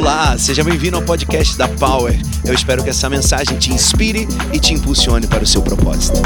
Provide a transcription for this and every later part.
Olá, seja bem-vindo ao podcast da Power. Eu espero que essa mensagem te inspire e te impulsione para o seu propósito.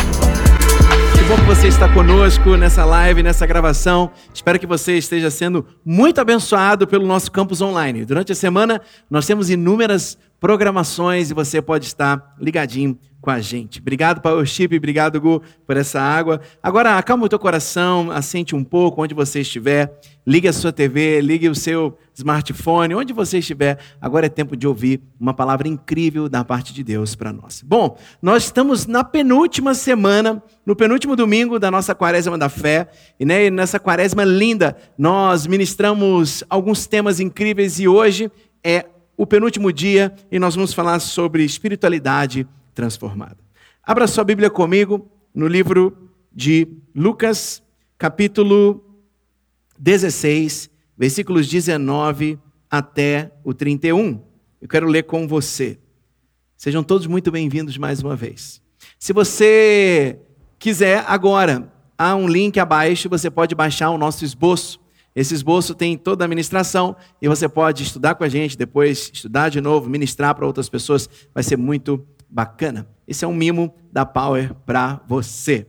Que bom que você está conosco nessa live, nessa gravação. Espero que você esteja sendo muito abençoado pelo nosso campus online. Durante a semana, nós temos inúmeras programações e você pode estar ligadinho com a gente. Obrigado, Powership, obrigado, Gu, por essa água. Agora, acalma o teu coração, assente um pouco onde você estiver. Ligue a sua TV, ligue o seu smartphone, onde você estiver. Agora é tempo de ouvir uma palavra incrível da parte de Deus para nós. Bom, nós estamos na penúltima semana, no penúltimo domingo da nossa quaresma da fé. E né, nessa quaresma linda, nós ministramos alguns temas incríveis e hoje é o penúltimo dia e nós vamos falar sobre espiritualidade transformada. Abra sua Bíblia comigo no livro de Lucas, capítulo 16, versículos 19 até o 31. Eu quero ler com você. Sejam todos muito bem-vindos mais uma vez. Se você quiser, agora, há um link abaixo, você pode baixar o nosso esboço. Esse esboço tem toda a ministração e você pode estudar com a gente, depois estudar de novo, ministrar para outras pessoas. Vai ser muito bacana. Esse é um mimo da Power para você.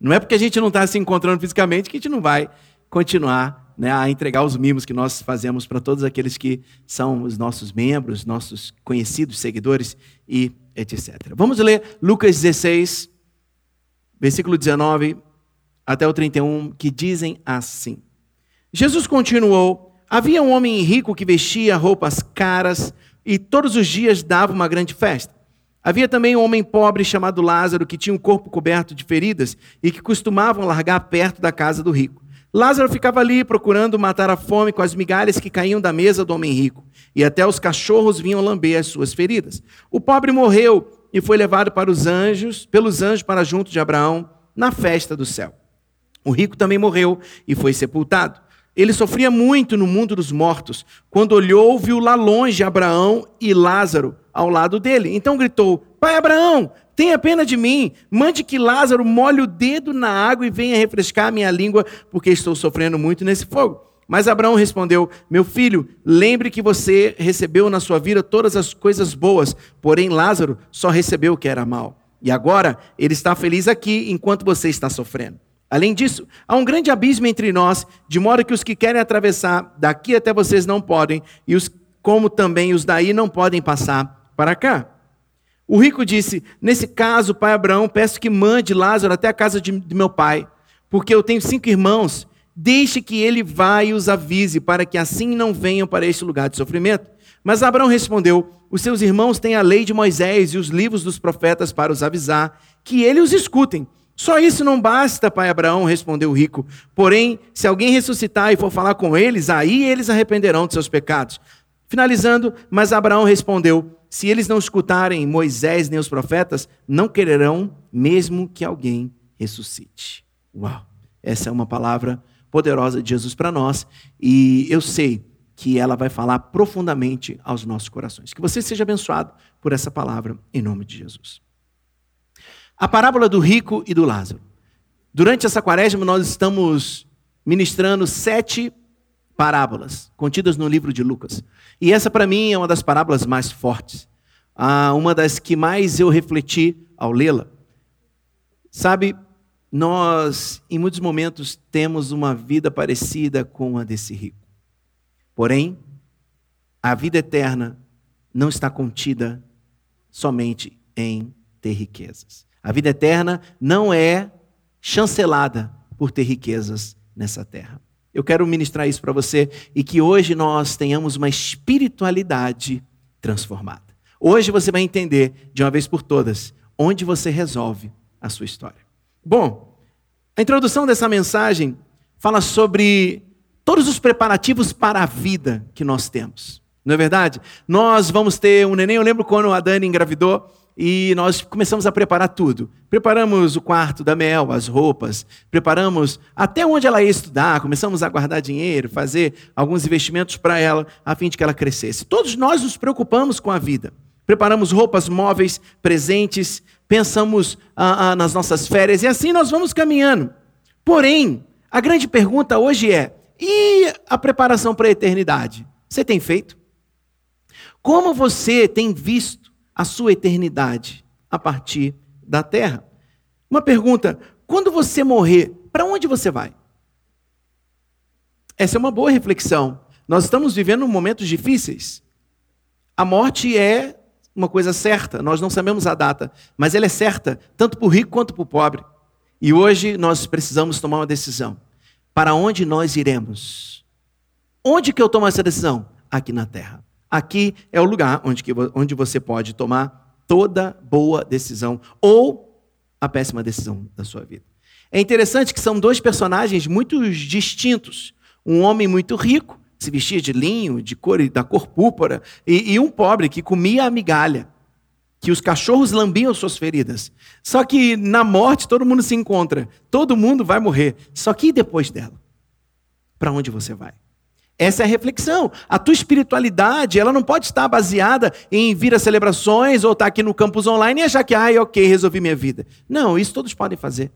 Não é porque a gente não está se encontrando fisicamente que a gente não vai continuar né, a entregar os mimos que nós fazemos para todos aqueles que são os nossos membros, nossos conhecidos, seguidores e etc. Vamos ler Lucas 16, versículo 19 até o 31, que dizem assim. Jesus continuou: Havia um homem rico que vestia roupas caras e todos os dias dava uma grande festa. Havia também um homem pobre chamado Lázaro, que tinha um corpo coberto de feridas e que costumavam largar perto da casa do rico. Lázaro ficava ali procurando matar a fome com as migalhas que caíam da mesa do homem rico, e até os cachorros vinham lamber as suas feridas. O pobre morreu e foi levado para os anjos, pelos anjos para junto de Abraão, na festa do céu. O rico também morreu e foi sepultado. Ele sofria muito no mundo dos mortos. Quando olhou, viu lá longe Abraão e Lázaro ao lado dele. Então gritou: Pai Abraão, tenha pena de mim. Mande que Lázaro molhe o dedo na água e venha refrescar a minha língua, porque estou sofrendo muito nesse fogo. Mas Abraão respondeu: Meu filho, lembre que você recebeu na sua vida todas as coisas boas, porém Lázaro só recebeu o que era mal. E agora ele está feliz aqui enquanto você está sofrendo. Além disso, há um grande abismo entre nós, de modo que os que querem atravessar daqui até vocês não podem, e os como também os daí não podem passar para cá. O rico disse: Nesse caso, pai Abraão, peço que mande Lázaro até a casa de, de meu pai, porque eu tenho cinco irmãos. Deixe que ele vá e os avise, para que assim não venham para este lugar de sofrimento. Mas Abraão respondeu: Os seus irmãos têm a lei de Moisés e os livros dos profetas para os avisar, que ele os escutem. Só isso não basta, pai Abraão, respondeu o rico. Porém, se alguém ressuscitar e for falar com eles, aí eles arrependerão de seus pecados. Finalizando, mas Abraão respondeu: Se eles não escutarem Moisés nem os profetas, não quererão mesmo que alguém ressuscite. Uau! Essa é uma palavra poderosa de Jesus para nós e eu sei que ela vai falar profundamente aos nossos corações. Que você seja abençoado por essa palavra em nome de Jesus. A parábola do rico e do Lázaro. Durante essa quaresma, nós estamos ministrando sete parábolas contidas no livro de Lucas. E essa, para mim, é uma das parábolas mais fortes. Ah, uma das que mais eu refleti ao lê-la. Sabe, nós, em muitos momentos, temos uma vida parecida com a desse rico. Porém, a vida eterna não está contida somente em ter riquezas. A vida eterna não é chancelada por ter riquezas nessa terra. Eu quero ministrar isso para você e que hoje nós tenhamos uma espiritualidade transformada. Hoje você vai entender, de uma vez por todas, onde você resolve a sua história. Bom, a introdução dessa mensagem fala sobre todos os preparativos para a vida que nós temos. Não é verdade? Nós vamos ter um neném. Eu lembro quando a Dani engravidou e nós começamos a preparar tudo. Preparamos o quarto da Mel, as roupas, preparamos até onde ela ia estudar, começamos a guardar dinheiro, fazer alguns investimentos para ela, a fim de que ela crescesse. Todos nós nos preocupamos com a vida. Preparamos roupas móveis, presentes, pensamos ah, ah, nas nossas férias e assim nós vamos caminhando. Porém, a grande pergunta hoje é: e a preparação para a eternidade? Você tem feito? Como você tem visto a sua eternidade a partir da terra? Uma pergunta: quando você morrer, para onde você vai? Essa é uma boa reflexão. Nós estamos vivendo momentos difíceis. A morte é uma coisa certa, nós não sabemos a data, mas ela é certa, tanto para o rico quanto para o pobre. E hoje nós precisamos tomar uma decisão. Para onde nós iremos? Onde que eu tomo essa decisão? Aqui na terra. Aqui é o lugar onde, que, onde você pode tomar toda boa decisão ou a péssima decisão da sua vida. É interessante que são dois personagens muito distintos. Um homem muito rico se vestia de linho, de cor, da cor púrpura, e, e um pobre que comia a migalha, que os cachorros lambiam suas feridas. Só que na morte todo mundo se encontra, todo mundo vai morrer. Só que depois dela? Para onde você vai? Essa é a reflexão. A tua espiritualidade, ela não pode estar baseada em vir a celebrações ou estar aqui no campus online e achar que, ai, ok, resolvi minha vida. Não, isso todos podem fazer.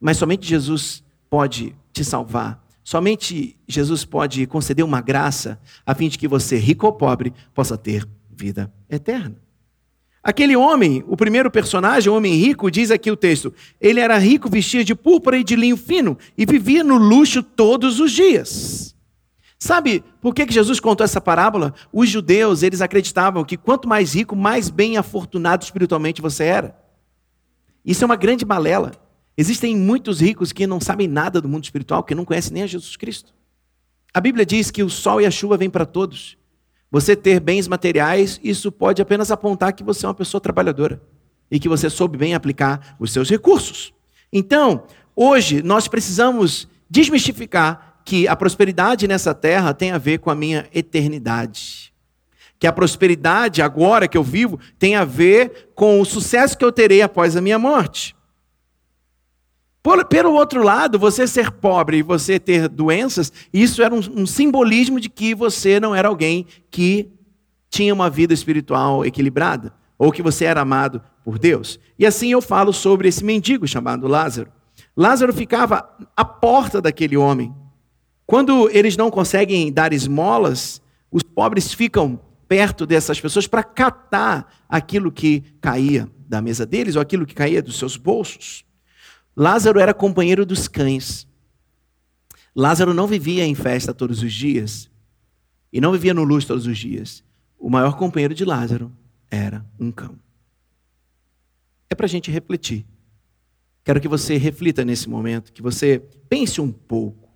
Mas somente Jesus pode te salvar Somente Jesus pode conceder uma graça a fim de que você, rico ou pobre, possa ter vida eterna. Aquele homem, o primeiro personagem, o homem rico, diz aqui o texto: ele era rico, vestia de púrpura e de linho fino e vivia no luxo todos os dias. Sabe por que Jesus contou essa parábola? Os judeus, eles acreditavam que quanto mais rico, mais bem afortunado espiritualmente você era. Isso é uma grande balela. Existem muitos ricos que não sabem nada do mundo espiritual, que não conhecem nem a Jesus Cristo. A Bíblia diz que o sol e a chuva vêm para todos. Você ter bens materiais, isso pode apenas apontar que você é uma pessoa trabalhadora e que você soube bem aplicar os seus recursos. Então, hoje nós precisamos desmistificar que a prosperidade nessa terra tem a ver com a minha eternidade. Que a prosperidade agora que eu vivo tem a ver com o sucesso que eu terei após a minha morte. Por, pelo outro lado, você ser pobre e você ter doenças, isso era um, um simbolismo de que você não era alguém que tinha uma vida espiritual equilibrada, ou que você era amado por Deus. E assim eu falo sobre esse mendigo chamado Lázaro. Lázaro ficava à porta daquele homem. Quando eles não conseguem dar esmolas, os pobres ficam perto dessas pessoas para catar aquilo que caía da mesa deles ou aquilo que caía dos seus bolsos. Lázaro era companheiro dos cães. Lázaro não vivia em festa todos os dias e não vivia no luxo todos os dias. O maior companheiro de Lázaro era um cão. É para a gente refletir. Quero que você reflita nesse momento, que você pense um pouco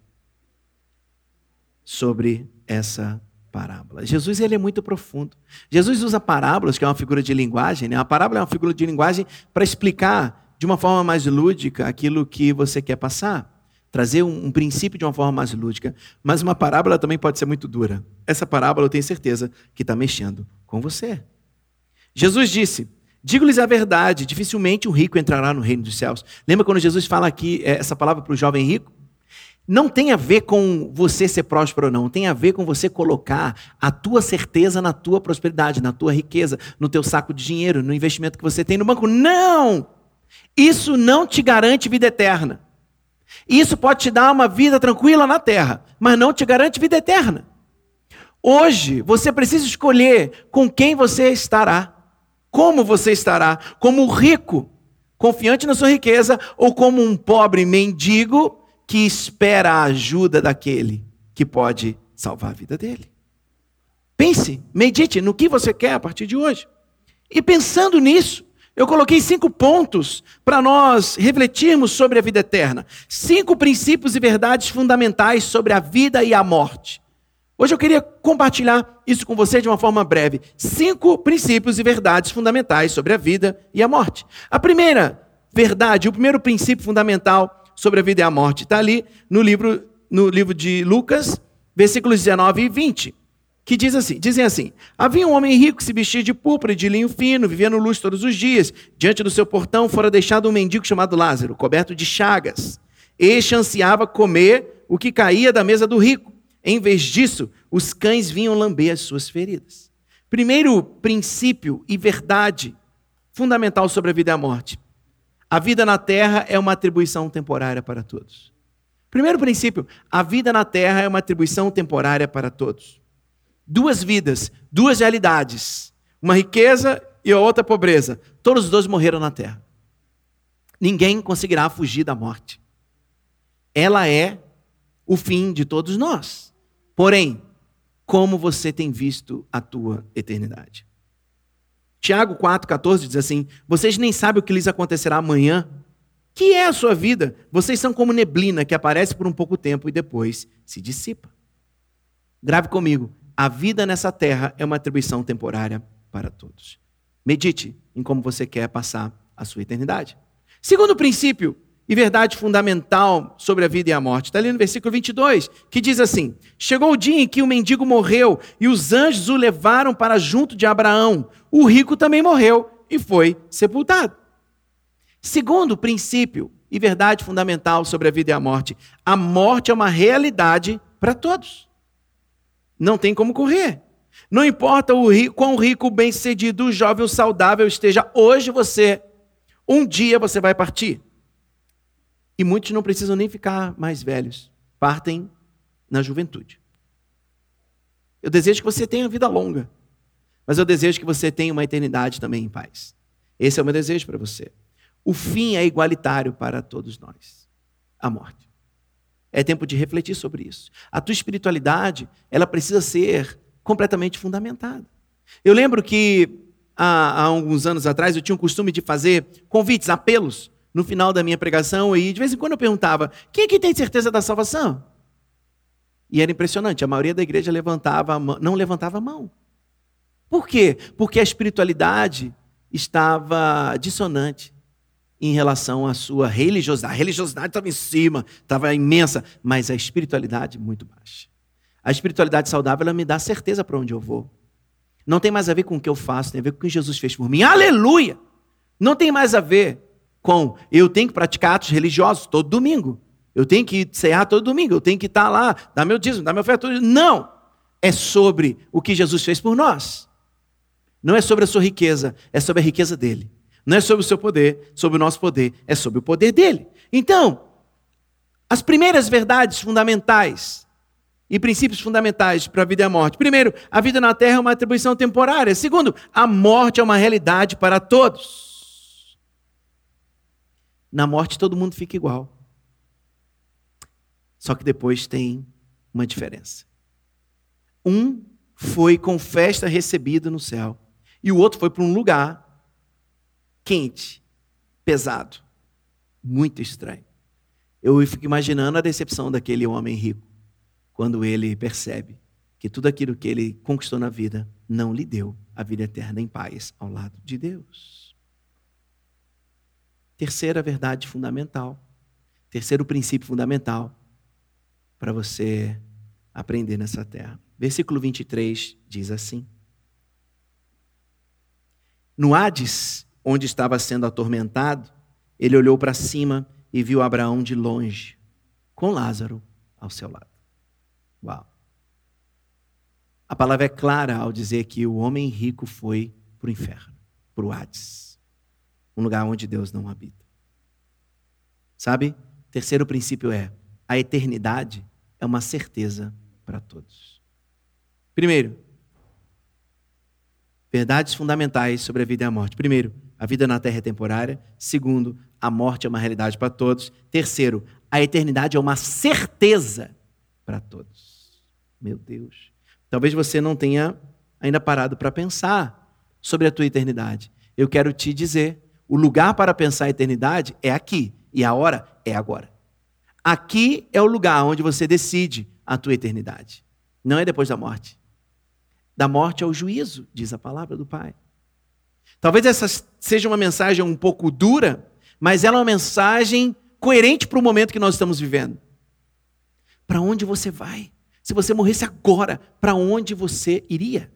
sobre essa parábola. Jesus ele é muito profundo. Jesus usa parábolas, que é uma figura de linguagem. Né? A parábola é uma figura de linguagem para explicar de uma forma mais lúdica aquilo que você quer passar. Trazer um, um, princípio de uma forma mais lúdica. Mas uma parábola também pode ser muito dura. Essa parábola eu tenho certeza que está mexendo com você. Jesus disse: Digo-lhes a verdade, dificilmente o rico entrará no reino dos céus. Lembra quando Jesus fala aqui eh, essa palavra para o jovem rico? Não tem a ver com você ser próspero ou não, tem a ver com você colocar a tua certeza na tua prosperidade, na tua riqueza, no teu saco de dinheiro, no investimento que você tem no banco. Não! Isso não te garante vida eterna. Isso pode te dar uma vida tranquila na terra, mas não te garante vida eterna. Hoje, você precisa escolher com quem você estará, como você estará, como rico, confiante na sua riqueza, ou como um pobre mendigo que espera a ajuda daquele que pode salvar a vida dele. Pense, medite no que você quer a partir de hoje. E pensando nisso, eu coloquei cinco pontos para nós refletirmos sobre a vida eterna. Cinco princípios e verdades fundamentais sobre a vida e a morte. Hoje eu queria compartilhar isso com você de uma forma breve. Cinco princípios e verdades fundamentais sobre a vida e a morte. A primeira verdade, o primeiro princípio fundamental sobre a vida e a morte está ali no livro, no livro de Lucas, versículos 19 e 20 que diz assim, dizem assim: Havia um homem rico que se vestia de púrpura e de linho fino, vivia no luxo todos os dias. Diante do seu portão fora deixado um mendigo chamado Lázaro, coberto de chagas. Este ansiava comer o que caía da mesa do rico. Em vez disso, os cães vinham lamber as suas feridas. Primeiro princípio e verdade fundamental sobre a vida e a morte. A vida na terra é uma atribuição temporária para todos. Primeiro princípio, a vida na terra é uma atribuição temporária para todos. Duas vidas, duas realidades, uma riqueza e a outra pobreza. Todos os dois morreram na terra. Ninguém conseguirá fugir da morte. Ela é o fim de todos nós. Porém, como você tem visto a tua eternidade? Tiago 4,14 diz assim: Vocês nem sabem o que lhes acontecerá amanhã. Que é a sua vida? Vocês são como neblina que aparece por um pouco tempo e depois se dissipa. Grave comigo: a vida nessa terra é uma atribuição temporária para todos. Medite em como você quer passar a sua eternidade. Segundo princípio e verdade fundamental sobre a vida e a morte, está ali no versículo 22, que diz assim: Chegou o dia em que o mendigo morreu e os anjos o levaram para junto de Abraão. O rico também morreu e foi sepultado. Segundo princípio e verdade fundamental sobre a vida e a morte, a morte é uma realidade para todos. Não tem como correr. Não importa o rico, quão rico, bem-sucedido, jovem, saudável esteja hoje você, um dia você vai partir. E muitos não precisam nem ficar mais velhos, partem na juventude. Eu desejo que você tenha vida longa, mas eu desejo que você tenha uma eternidade também em paz. Esse é o meu desejo para você. O fim é igualitário para todos nós a morte. É tempo de refletir sobre isso. A tua espiritualidade, ela precisa ser completamente fundamentada. Eu lembro que há, há alguns anos atrás eu tinha o costume de fazer convites, apelos no final da minha pregação e de vez em quando eu perguntava: quem aqui tem certeza da salvação? E era impressionante, a maioria da igreja levantava mão, não levantava a mão. Por quê? Porque a espiritualidade estava dissonante em relação à sua religiosidade. A religiosidade estava em cima, estava imensa, mas a espiritualidade muito baixa. A espiritualidade saudável ela me dá certeza para onde eu vou. Não tem mais a ver com o que eu faço, tem a ver com o que Jesus fez por mim. Aleluia! Não tem mais a ver com eu tenho que praticar atos religiosos todo domingo. Eu tenho que cear todo domingo, eu tenho que estar lá, dar meu dízimo, dar meu oferta. Não! É sobre o que Jesus fez por nós. Não é sobre a sua riqueza, é sobre a riqueza dele. Não é sobre o seu poder, sobre o nosso poder, é sobre o poder dele. Então, as primeiras verdades fundamentais e princípios fundamentais para a vida e a morte. Primeiro, a vida na terra é uma atribuição temporária. Segundo, a morte é uma realidade para todos. Na morte todo mundo fica igual. Só que depois tem uma diferença. Um foi com festa recebido no céu, e o outro foi para um lugar quente, pesado, muito estranho. Eu fico imaginando a decepção daquele homem rico quando ele percebe que tudo aquilo que ele conquistou na vida não lhe deu a vida eterna em paz ao lado de Deus. Terceira verdade fundamental, terceiro princípio fundamental para você aprender nessa terra. Versículo 23 diz assim: No Hades, onde estava sendo atormentado, ele olhou para cima e viu Abraão de longe, com Lázaro ao seu lado. Uau! A palavra é clara ao dizer que o homem rico foi para o inferno, para o Hades, um lugar onde Deus não habita. Sabe? Terceiro princípio é: a eternidade é uma certeza para todos. Primeiro, verdades fundamentais sobre a vida e a morte. Primeiro, a vida na terra é temporária. Segundo, a morte é uma realidade para todos. Terceiro, a eternidade é uma certeza para todos. Meu Deus. Talvez você não tenha ainda parado para pensar sobre a tua eternidade. Eu quero te dizer, o lugar para pensar a eternidade é aqui e a hora é agora. Aqui é o lugar onde você decide a tua eternidade. Não é depois da morte. Da morte ao juízo, diz a palavra do Pai. Talvez essa seja uma mensagem um pouco dura, mas ela é uma mensagem coerente para o momento que nós estamos vivendo. Para onde você vai? Se você morresse agora, para onde você iria?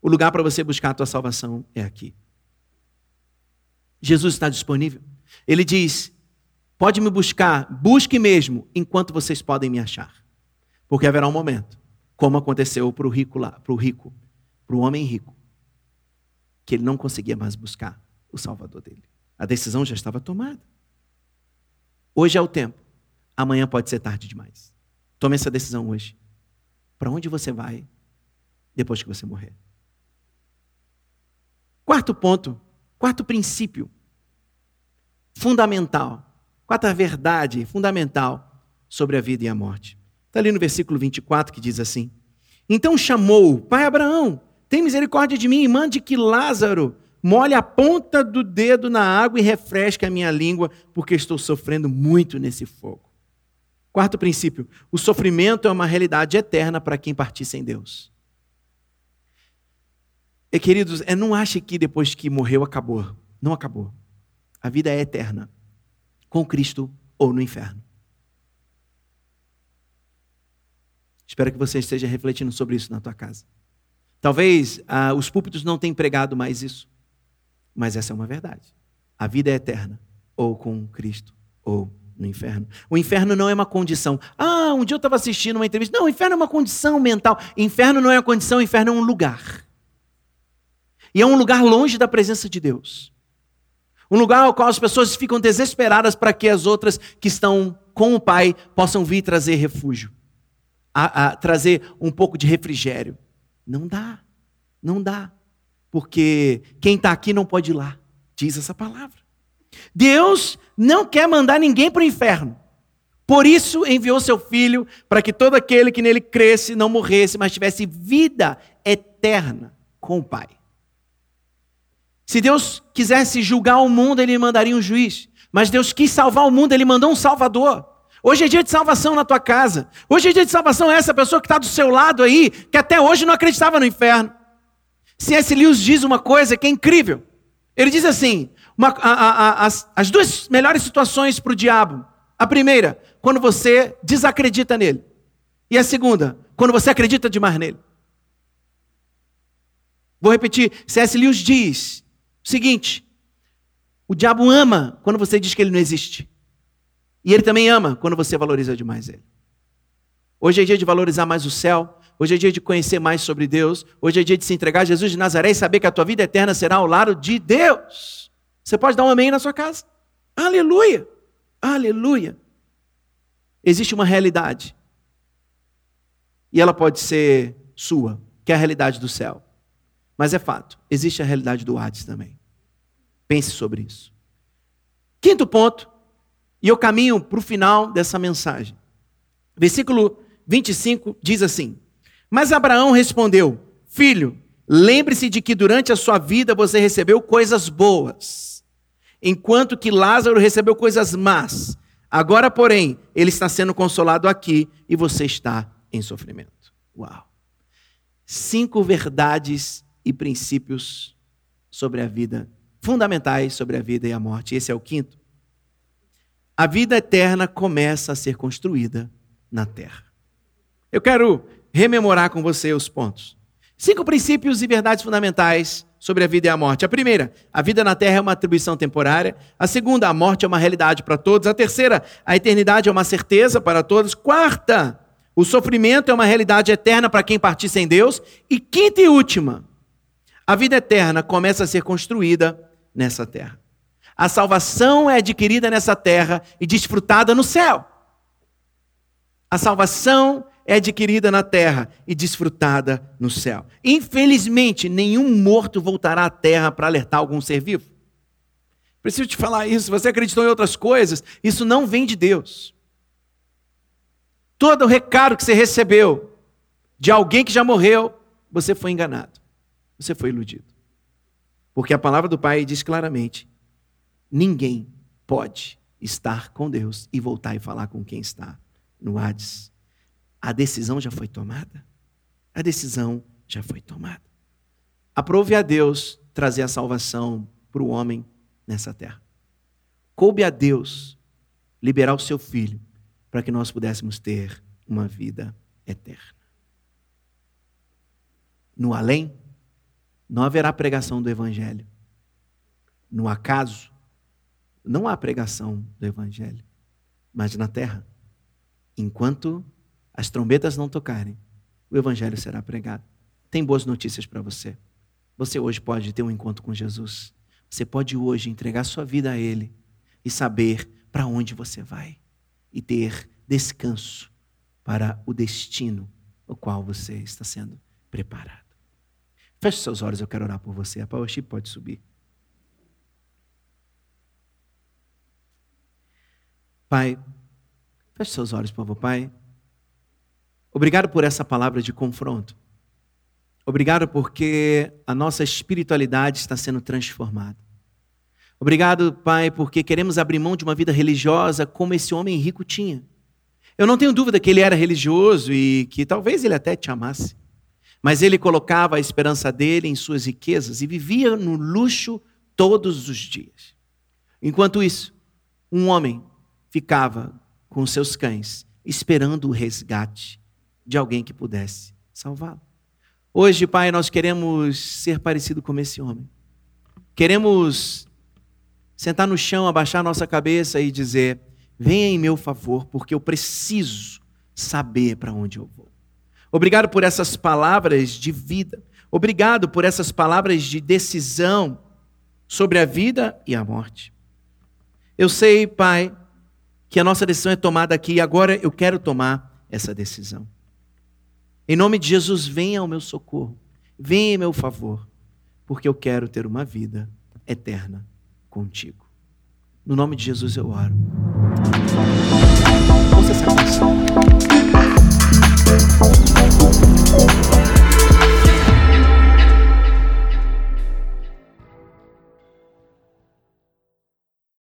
O lugar para você buscar a tua salvação é aqui. Jesus está disponível. Ele diz: pode me buscar, busque mesmo, enquanto vocês podem me achar. Porque haverá um momento, como aconteceu para o rico lá, para o rico, para o homem rico que ele não conseguia mais buscar o Salvador dele. A decisão já estava tomada. Hoje é o tempo. Amanhã pode ser tarde demais. Tome essa decisão hoje. para onde você vai depois que você morrer. Quarto ponto, quarto princípio fundamental, quarta verdade fundamental sobre a vida e a morte. Está ali no versículo 24 que diz assim: Então chamou, pai Abraão, tem misericórdia de mim e mande que Lázaro molhe a ponta do dedo na água e refresque a minha língua, porque estou sofrendo muito nesse fogo. Quarto princípio: o sofrimento é uma realidade eterna para quem partir sem Deus. E queridos, é, não ache que depois que morreu acabou. Não acabou. A vida é eterna, com Cristo ou no inferno. Espero que você esteja refletindo sobre isso na tua casa. Talvez ah, os púlpitos não tenham pregado mais isso, mas essa é uma verdade. A vida é eterna, ou com Cristo, ou no inferno. O inferno não é uma condição. Ah, um dia eu estava assistindo uma entrevista. Não, o inferno é uma condição mental. Inferno não é uma condição, inferno é um lugar. E é um lugar longe da presença de Deus. Um lugar ao qual as pessoas ficam desesperadas para que as outras que estão com o Pai possam vir trazer refúgio, a, a trazer um pouco de refrigério. Não dá, não dá, porque quem está aqui não pode ir lá, diz essa palavra. Deus não quer mandar ninguém para o inferno. Por isso enviou seu filho para que todo aquele que nele cresce não morresse, mas tivesse vida eterna com o Pai. Se Deus quisesse julgar o mundo, ele mandaria um juiz. Mas Deus quis salvar o mundo, ele mandou um salvador. Hoje é dia de salvação na tua casa. Hoje é dia de salvação essa pessoa que está do seu lado aí, que até hoje não acreditava no inferno. C.S. Lewis diz uma coisa que é incrível. Ele diz assim: uma, a, a, as, as duas melhores situações para o diabo. A primeira, quando você desacredita nele. E a segunda, quando você acredita demais nele. Vou repetir: C.S. Lewis diz Seguinte, o diabo ama quando você diz que ele não existe. E ele também ama quando você valoriza demais ele. Hoje é dia de valorizar mais o céu. Hoje é dia de conhecer mais sobre Deus. Hoje é dia de se entregar a Jesus de Nazaré e saber que a tua vida eterna será ao lado de Deus. Você pode dar um amém na sua casa. Aleluia! Aleluia! Existe uma realidade. E ela pode ser sua, que é a realidade do céu. Mas é fato, existe a realidade do Hades também. Pense sobre isso. Quinto ponto, e eu caminho para o final dessa mensagem. Versículo 25 diz assim: Mas Abraão respondeu: Filho, lembre-se de que durante a sua vida você recebeu coisas boas, enquanto que Lázaro recebeu coisas más. Agora, porém, ele está sendo consolado aqui e você está em sofrimento. Uau! Cinco verdades e princípios sobre a vida fundamentais sobre a vida e a morte. Esse é o quinto. A vida eterna começa a ser construída na terra. Eu quero rememorar com você os pontos. Cinco princípios e verdades fundamentais sobre a vida e a morte. A primeira, a vida na terra é uma atribuição temporária. A segunda, a morte é uma realidade para todos. A terceira, a eternidade é uma certeza para todos. Quarta, o sofrimento é uma realidade eterna para quem partir sem Deus. E quinta e última, a vida eterna começa a ser construída nessa terra. A salvação é adquirida nessa terra e desfrutada no céu. A salvação é adquirida na terra e desfrutada no céu. Infelizmente, nenhum morto voltará à terra para alertar algum ser vivo. Preciso te falar isso. Você acreditou em outras coisas, isso não vem de Deus. Todo o recado que você recebeu de alguém que já morreu, você foi enganado. Você foi iludido. Porque a palavra do Pai diz claramente: ninguém pode estar com Deus e voltar e falar com quem está no Hades. A decisão já foi tomada. A decisão já foi tomada. Aprove a Deus trazer a salvação para o homem nessa terra. Coube a Deus liberar o seu filho para que nós pudéssemos ter uma vida eterna. No além, não haverá pregação do Evangelho. No acaso, não há pregação do Evangelho. Mas na terra, enquanto as trombetas não tocarem, o Evangelho será pregado. Tem boas notícias para você. Você hoje pode ter um encontro com Jesus. Você pode hoje entregar sua vida a Ele e saber para onde você vai e ter descanso para o destino o qual você está sendo preparado. Feche seus olhos, eu quero orar por você. A Powership pode subir. Pai, feche seus olhos, por favor, Pai. Obrigado por essa palavra de confronto. Obrigado porque a nossa espiritualidade está sendo transformada. Obrigado, Pai, porque queremos abrir mão de uma vida religiosa como esse homem rico tinha. Eu não tenho dúvida que ele era religioso e que talvez ele até te amasse. Mas ele colocava a esperança dele em suas riquezas e vivia no luxo todos os dias. Enquanto isso, um homem ficava com seus cães esperando o resgate de alguém que pudesse salvá-lo. Hoje, Pai, nós queremos ser parecido com esse homem. Queremos sentar no chão, abaixar nossa cabeça e dizer: venha em meu favor, porque eu preciso saber para onde eu vou. Obrigado por essas palavras de vida. Obrigado por essas palavras de decisão sobre a vida e a morte. Eu sei, Pai, que a nossa decisão é tomada aqui e agora eu quero tomar essa decisão. Em nome de Jesus, venha ao meu socorro, venha em meu favor, porque eu quero ter uma vida eterna contigo. No nome de Jesus eu oro. Ouça essa canção.